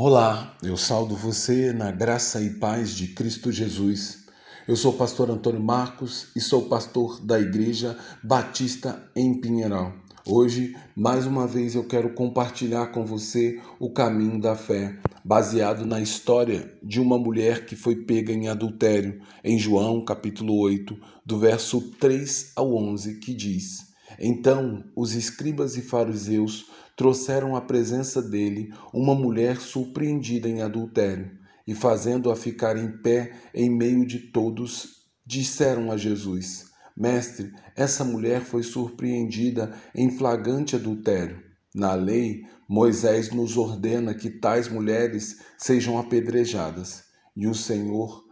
Olá, eu saldo você na graça e paz de Cristo Jesus. Eu sou o pastor Antônio Marcos e sou pastor da Igreja Batista em Pinheiral. Hoje, mais uma vez, eu quero compartilhar com você o caminho da fé, baseado na história de uma mulher que foi pega em adultério, em João capítulo 8, do verso 3 ao 11, que diz: Então os escribas e fariseus trouxeram à presença dele uma mulher surpreendida em adultério, e fazendo-a ficar em pé em meio de todos, disseram a Jesus: Mestre, essa mulher foi surpreendida em flagrante adultério. Na lei, Moisés nos ordena que tais mulheres sejam apedrejadas. E o Senhor,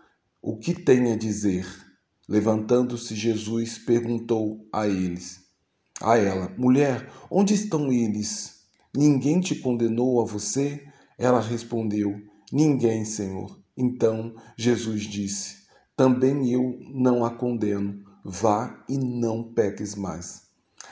o que tem a dizer? Levantando-se Jesus, perguntou a eles: A ela, mulher, onde estão eles? Ninguém te condenou a você? Ela respondeu: Ninguém, Senhor. Então Jesus disse: Também eu não a condeno. Vá e não peques mais.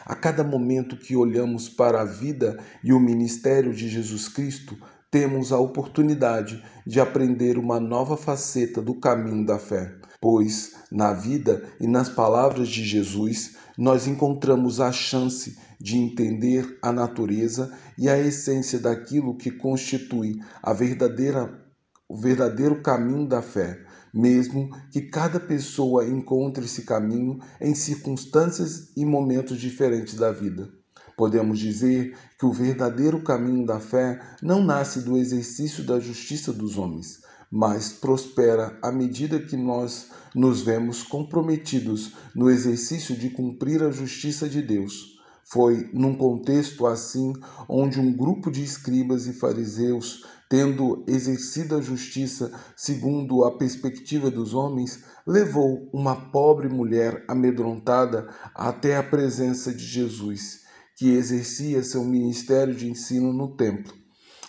A cada momento que olhamos para a vida e o ministério de Jesus Cristo, temos a oportunidade de aprender uma nova faceta do caminho da fé, pois na vida e nas palavras de Jesus nós encontramos a chance de entender a natureza e a essência daquilo que constitui a verdadeira o verdadeiro caminho da fé, mesmo que cada pessoa encontre esse caminho em circunstâncias e momentos diferentes da vida. Podemos dizer que o verdadeiro caminho da fé não nasce do exercício da justiça dos homens, mas prospera à medida que nós nos vemos comprometidos no exercício de cumprir a justiça de Deus. Foi num contexto assim onde um grupo de escribas e fariseus, tendo exercido a justiça segundo a perspectiva dos homens, levou uma pobre mulher amedrontada até a presença de Jesus, que exercia seu ministério de ensino no templo.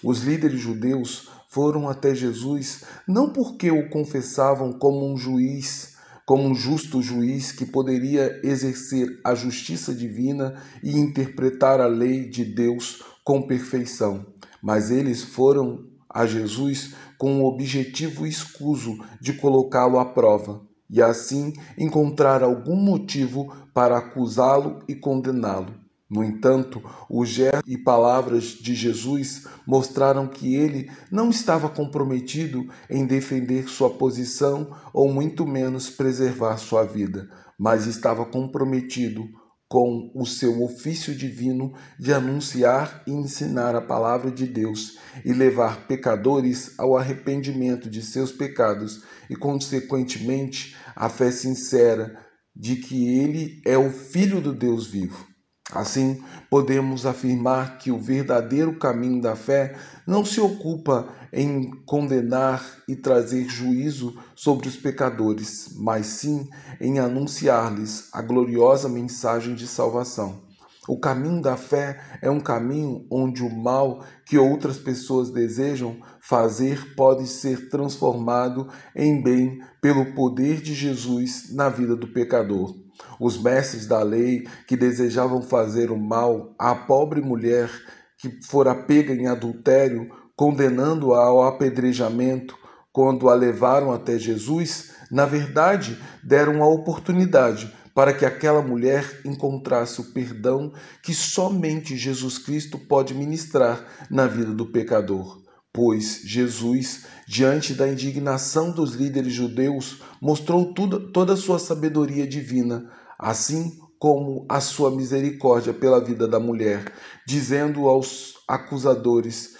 Os líderes judeus foram até Jesus não porque o confessavam como um juiz, como um justo juiz que poderia exercer a justiça divina e interpretar a lei de Deus com perfeição, mas eles foram a Jesus com o objetivo escuso de colocá-lo à prova e assim encontrar algum motivo para acusá-lo e condená-lo. No entanto, o gesto e palavras de Jesus mostraram que ele não estava comprometido em defender sua posição ou muito menos preservar sua vida, mas estava comprometido com o seu ofício divino de anunciar e ensinar a palavra de Deus e levar pecadores ao arrependimento de seus pecados e, consequentemente, à fé sincera de que ele é o Filho do Deus vivo. Assim, podemos afirmar que o verdadeiro caminho da fé não se ocupa em condenar e trazer juízo sobre os pecadores, mas sim em anunciar-lhes a gloriosa mensagem de salvação. O caminho da fé é um caminho onde o mal que outras pessoas desejam fazer pode ser transformado em bem pelo poder de Jesus na vida do pecador. Os mestres da lei que desejavam fazer o mal à pobre mulher que fora pega em adultério, condenando-a ao apedrejamento quando a levaram até Jesus, na verdade deram a oportunidade para que aquela mulher encontrasse o perdão que somente Jesus Cristo pode ministrar na vida do pecador. Pois Jesus, diante da indignação dos líderes judeus, mostrou tudo, toda a sua sabedoria divina, assim como a sua misericórdia pela vida da mulher, dizendo aos acusadores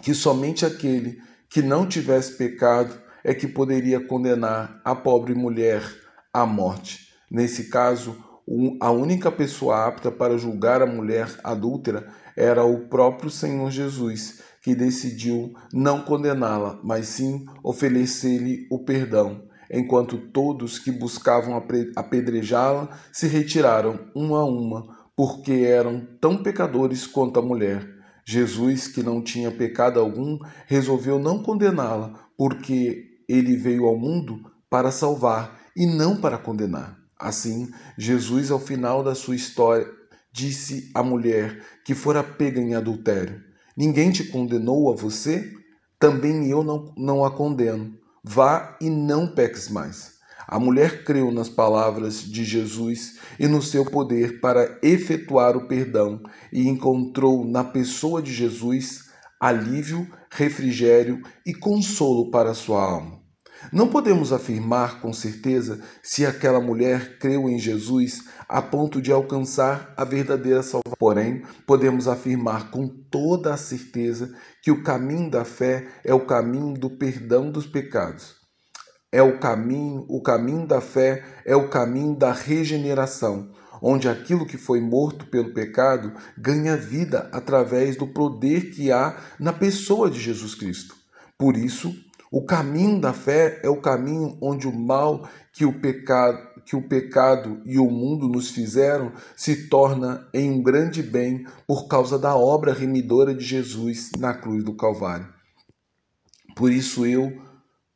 que somente aquele que não tivesse pecado é que poderia condenar a pobre mulher à morte. Nesse caso, a única pessoa apta para julgar a mulher adúltera era o próprio Senhor Jesus, que decidiu não condená-la, mas sim oferecer-lhe o perdão, enquanto todos que buscavam apedrejá-la se retiraram uma a uma, porque eram tão pecadores quanto a mulher. Jesus, que não tinha pecado algum, resolveu não condená-la, porque ele veio ao mundo para salvar e não para condenar. Assim, Jesus, ao final da sua história, disse à mulher que fora pega em adultério: Ninguém te condenou a você? Também eu não, não a condeno. Vá e não peques mais. A mulher creu nas palavras de Jesus e no seu poder para efetuar o perdão e encontrou na pessoa de Jesus alívio, refrigério e consolo para sua alma. Não podemos afirmar com certeza se aquela mulher creu em Jesus a ponto de alcançar a verdadeira salvação. Porém, podemos afirmar com toda a certeza que o caminho da fé é o caminho do perdão dos pecados. É o caminho, o caminho da fé é o caminho da regeneração, onde aquilo que foi morto pelo pecado ganha vida através do poder que há na pessoa de Jesus Cristo. Por isso, o caminho da fé é o caminho onde o mal que o pecado, que o pecado e o mundo nos fizeram se torna em um grande bem por causa da obra remidora de Jesus na cruz do Calvário. Por isso eu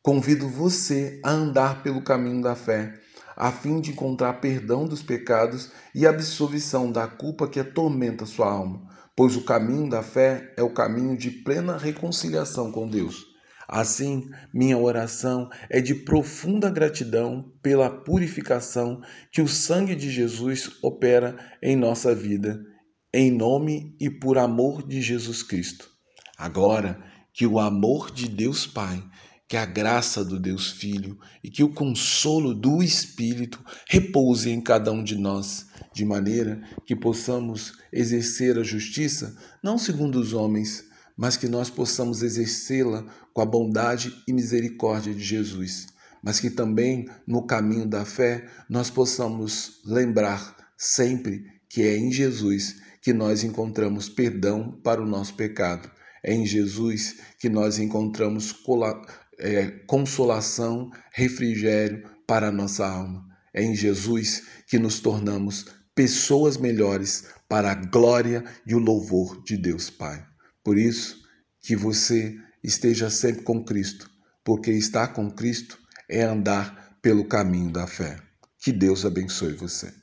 convido você a andar pelo caminho da fé, a fim de encontrar perdão dos pecados e absolvição da culpa que atormenta sua alma, pois o caminho da fé é o caminho de plena reconciliação com Deus. Assim, minha oração é de profunda gratidão pela purificação que o sangue de Jesus opera em nossa vida, em nome e por amor de Jesus Cristo. Agora, que o amor de Deus Pai, que a graça do Deus Filho e que o consolo do Espírito repouse em cada um de nós, de maneira que possamos exercer a justiça não segundo os homens, mas que nós possamos exercê-la com a bondade e misericórdia de Jesus, mas que também no caminho da fé nós possamos lembrar sempre que é em Jesus que nós encontramos perdão para o nosso pecado. É em Jesus que nós encontramos é, consolação, refrigério para a nossa alma. É em Jesus que nos tornamos pessoas melhores para a glória e o louvor de Deus Pai. Por isso, que você esteja sempre com Cristo, porque estar com Cristo é andar pelo caminho da fé. Que Deus abençoe você.